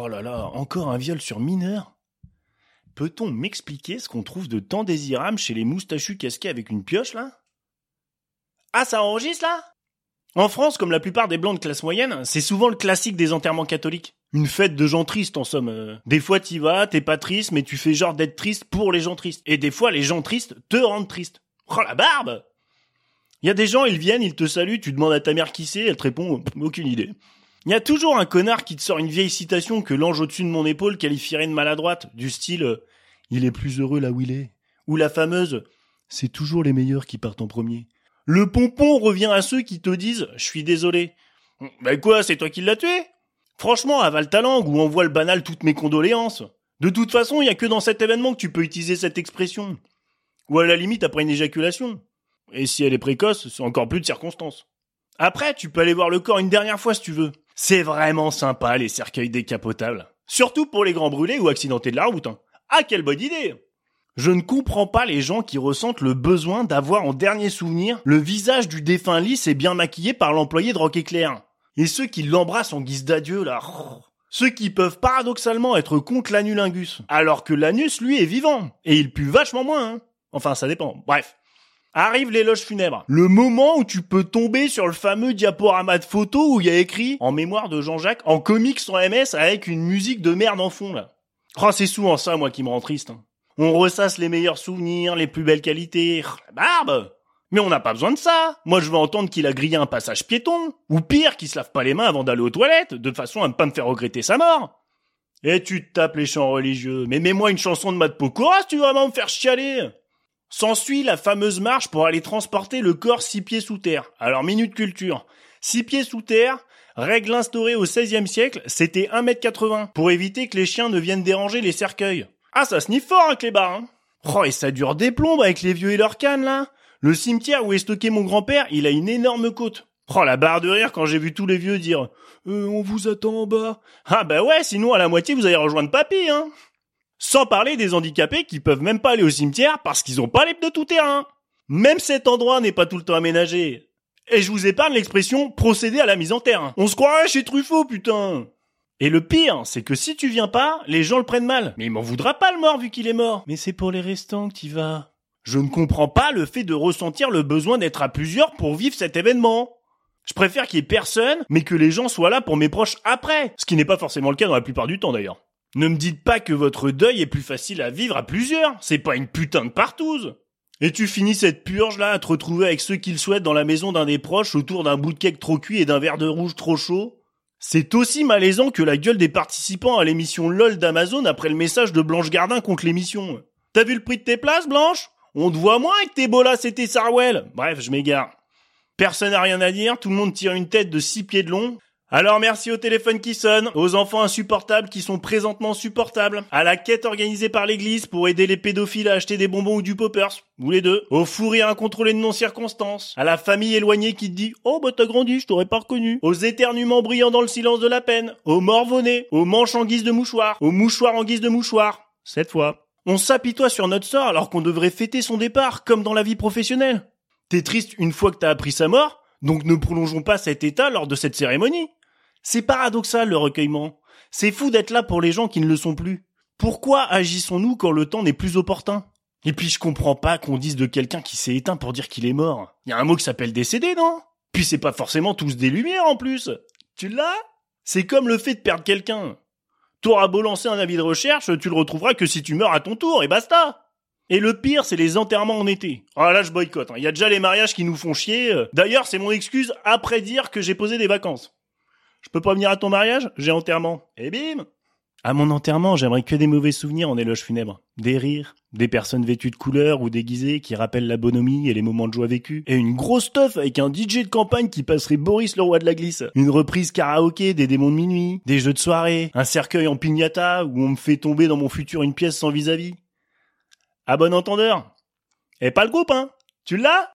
Oh là là, encore un viol sur mineur? Peut-on m'expliquer ce qu'on trouve de tant désirable chez les moustachus casqués avec une pioche, là? Ah, ça enregistre, là? En France, comme la plupart des blancs de classe moyenne, c'est souvent le classique des enterrements catholiques. Une fête de gens tristes, en somme. Euh. Des fois, t'y vas, t'es pas triste, mais tu fais genre d'être triste pour les gens tristes. Et des fois, les gens tristes te rendent triste. Oh, la barbe Il y a des gens, ils viennent, ils te saluent, tu demandes à ta mère qui c'est, elle te répond « aucune idée ». Il y a toujours un connard qui te sort une vieille citation que l'ange au-dessus de mon épaule qualifierait de maladroite, du style euh, Il est plus heureux là où il est. Ou la fameuse C'est toujours les meilleurs qui partent en premier. Le pompon revient à ceux qui te disent Je suis désolé. Ben quoi, c'est toi qui l'as tué? Franchement, avale ta langue ou envoie le banal toutes mes condoléances. De toute façon, il y a que dans cet événement que tu peux utiliser cette expression. Ou à la limite après une éjaculation. Et si elle est précoce, c'est encore plus de circonstances. Après, tu peux aller voir le corps une dernière fois si tu veux. C'est vraiment sympa les cercueils décapotables. Surtout pour les grands brûlés ou accidentés de la route. Hein. Ah, quelle bonne idée Je ne comprends pas les gens qui ressentent le besoin d'avoir en dernier souvenir le visage du défunt lisse et bien maquillé par l'employé de Rock Éclair. Et ceux qui l'embrassent en guise d'adieu, là. Ceux qui peuvent paradoxalement être contre l'anulingus, alors que l'anus, lui, est vivant. Et il pue vachement moins, hein. Enfin, ça dépend. Bref. Arrive l'éloge funèbre. Le moment où tu peux tomber sur le fameux diaporama de photos où il y a écrit en mémoire de Jean-Jacques en comics sans MS avec une musique de merde en fond là. Oh, c'est souvent ça moi qui me rend triste. Hein. On ressasse les meilleurs souvenirs, les plus belles qualités. Barbe mais on n'a pas besoin de ça. Moi, je veux entendre qu'il a grillé un passage piéton. Ou pire, qu'il se lave pas les mains avant d'aller aux toilettes, de façon à ne pas me faire regretter sa mort. Et tu te tapes les chants religieux. Mais mets-moi une chanson de Matt Pokora tu veux vraiment me faire chialer. S'ensuit la fameuse marche pour aller transporter le corps six pieds sous terre. Alors, minute culture. Six pieds sous terre, règle instaurée au XVIe siècle, c'était 1m80, pour éviter que les chiens ne viennent déranger les cercueils. Ah, ça sniffe fort, hein, Clébar, hein Oh, et ça dure des plombes avec les vieux et leurs cannes, là Le cimetière où est stocké mon grand-père, il a une énorme côte. Oh, la barre de rire quand j'ai vu tous les vieux dire euh, on vous attend en bas ». Ah bah ouais, sinon à la moitié vous allez rejoindre papy, hein sans parler des handicapés qui peuvent même pas aller au cimetière parce qu'ils ont pas les pneus tout terrain. Même cet endroit n'est pas tout le temps aménagé. Et je vous épargne l'expression procéder à la mise en terre. On se croirait chez Truffaut, putain. Et le pire, c'est que si tu viens pas, les gens le prennent mal. Mais il m'en voudra pas le mort vu qu'il est mort. Mais c'est pour les restants que tu vas. Je ne comprends pas le fait de ressentir le besoin d'être à plusieurs pour vivre cet événement. Je préfère qu'il y ait personne, mais que les gens soient là pour mes proches après. Ce qui n'est pas forcément le cas dans la plupart du temps d'ailleurs. Ne me dites pas que votre deuil est plus facile à vivre à plusieurs. C'est pas une putain de partouze. Et tu finis cette purge là à te retrouver avec ceux qu'ils souhaitent dans la maison d'un des proches autour d'un bout de cake trop cuit et d'un verre de rouge trop chaud. C'est aussi malaisant que la gueule des participants à l'émission LOL d'Amazon après le message de Blanche Gardin contre l'émission. T'as vu le prix de tes places, Blanche? On te voit moins avec tes bolas et tes Sarwell. Bref, je m'égare. Personne n'a rien à dire, tout le monde tire une tête de six pieds de long, alors merci au téléphone qui sonne, aux enfants insupportables qui sont présentement supportables, à la quête organisée par l'église pour aider les pédophiles à acheter des bonbons ou du poppers, ou les deux, au fou rire incontrôlé de non-circonstances, à la famille éloignée qui te dit « Oh bah t'as grandi, je t'aurais pas reconnu », aux éternuements brillants dans le silence de la peine, aux morvonnés, aux manches en guise de mouchoir, aux mouchoirs en guise de mouchoir. Cette fois. On s'apitoie sur notre sort alors qu'on devrait fêter son départ, comme dans la vie professionnelle. T'es triste une fois que t'as appris sa mort, donc ne prolongeons pas cet état lors de cette cérémonie. C'est paradoxal le recueillement. C'est fou d'être là pour les gens qui ne le sont plus. Pourquoi agissons-nous quand le temps n'est plus opportun? Et puis je comprends pas qu'on dise de quelqu'un qui s'est éteint pour dire qu'il est mort. Il y a un mot qui s'appelle décédé, non? Puis c'est pas forcément tous des lumières en plus. Tu l'as? C'est comme le fait de perdre quelqu'un. T'auras beau lancer un avis de recherche, tu le retrouveras que si tu meurs à ton tour, et basta et le pire, c'est les enterrements en été. Ah là, je boycotte. Hein. Il y a déjà les mariages qui nous font chier. D'ailleurs, c'est mon excuse après dire que j'ai posé des vacances. Je peux pas venir à ton mariage? J'ai enterrement. Et bim À mon enterrement, j'aimerais que des mauvais souvenirs en éloge funèbre. Des rires, des personnes vêtues de couleur ou déguisées qui rappellent la bonhomie et les moments de joie vécus. Et une grosse teuf avec un DJ de campagne qui passerait Boris le roi de la glisse. Une reprise karaoké des démons de minuit, des jeux de soirée, un cercueil en pignata où on me fait tomber dans mon futur une pièce sans vis-à-vis. -vis. À bon entendeur. Et pas le groupe, hein Tu l'as?